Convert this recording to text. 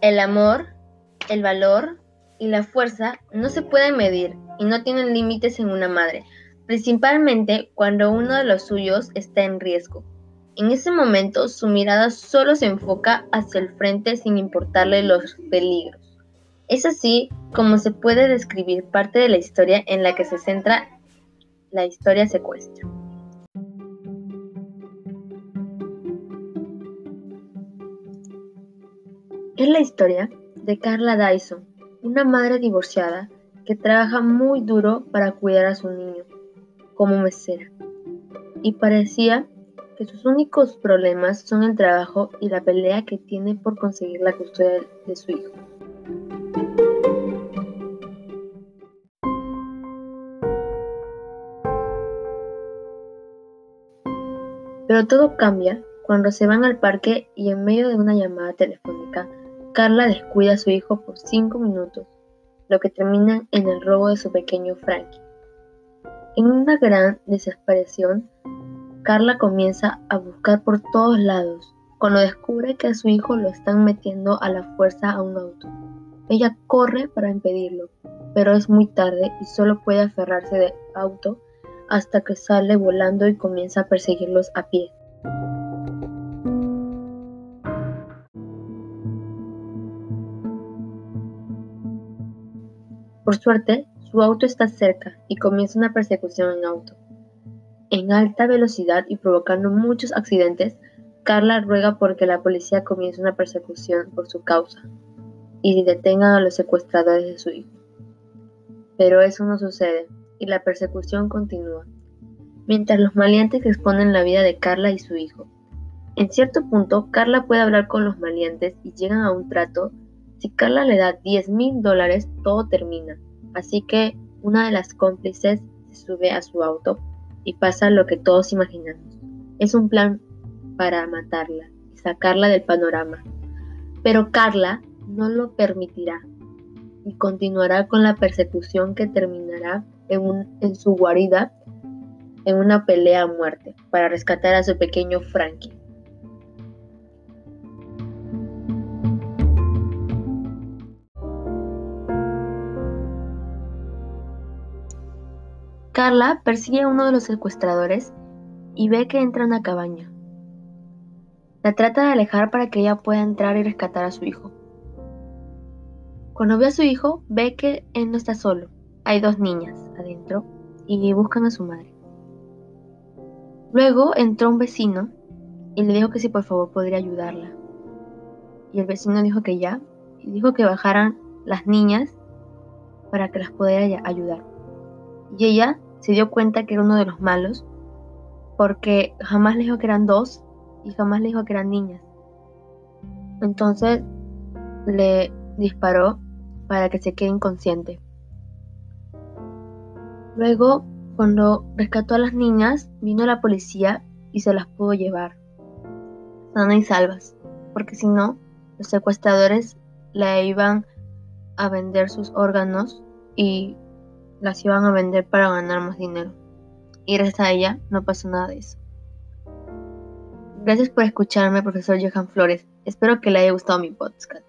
El amor, el valor y la fuerza no se pueden medir y no tienen límites en una madre, principalmente cuando uno de los suyos está en riesgo. En ese momento su mirada solo se enfoca hacia el frente sin importarle los peligros. Es así como se puede describir parte de la historia en la que se centra la historia secuestro. Es la historia de Carla Dyson, una madre divorciada que trabaja muy duro para cuidar a su niño, como mesera, y parecía que sus únicos problemas son el trabajo y la pelea que tiene por conseguir la custodia de su hijo. Pero todo cambia cuando se van al parque y en medio de una llamada telefónica, Carla descuida a su hijo por cinco minutos, lo que termina en el robo de su pequeño Frankie. En una gran desesperación, Carla comienza a buscar por todos lados, cuando descubre que a su hijo lo están metiendo a la fuerza a un auto. Ella corre para impedirlo, pero es muy tarde y solo puede aferrarse del auto hasta que sale volando y comienza a perseguirlos a pie. Por suerte, su auto está cerca y comienza una persecución en auto. En alta velocidad y provocando muchos accidentes, Carla ruega porque la policía comience una persecución por su causa y detengan a los secuestradores de su hijo. Pero eso no sucede y la persecución continúa, mientras los maleantes exponen la vida de Carla y su hijo. En cierto punto, Carla puede hablar con los maleantes y llegan a un trato. Si Carla le da 10 mil dólares, todo termina. Así que una de las cómplices se sube a su auto y pasa lo que todos imaginamos. Es un plan para matarla y sacarla del panorama. Pero Carla no lo permitirá y continuará con la persecución que terminará en, su guarida en una pelea a muerte para rescatar a su pequeño Frankie. Carla persigue a uno de los secuestradores y ve que entra en una cabaña. La trata de alejar para que ella pueda entrar y rescatar a su hijo. Cuando ve a su hijo, ve que él no está solo. Hay dos niñas adentro y buscan a su madre. Luego entró un vecino y le dijo que si por favor podría ayudarla. Y el vecino dijo que ya, y dijo que bajaran las niñas para que las pudiera ayudar. Y ella se dio cuenta que era uno de los malos porque jamás le dijo que eran dos y jamás le dijo que eran niñas. Entonces le disparó para que se quede inconsciente. Luego, cuando rescató a las niñas, vino la policía y se las pudo llevar, sanas y salvas, porque si no, los secuestradores la iban a vender sus órganos y las iban a vender para ganar más dinero. Y gracias a ella no pasó nada de eso. Gracias por escucharme, profesor Johan Flores. Espero que le haya gustado mi podcast.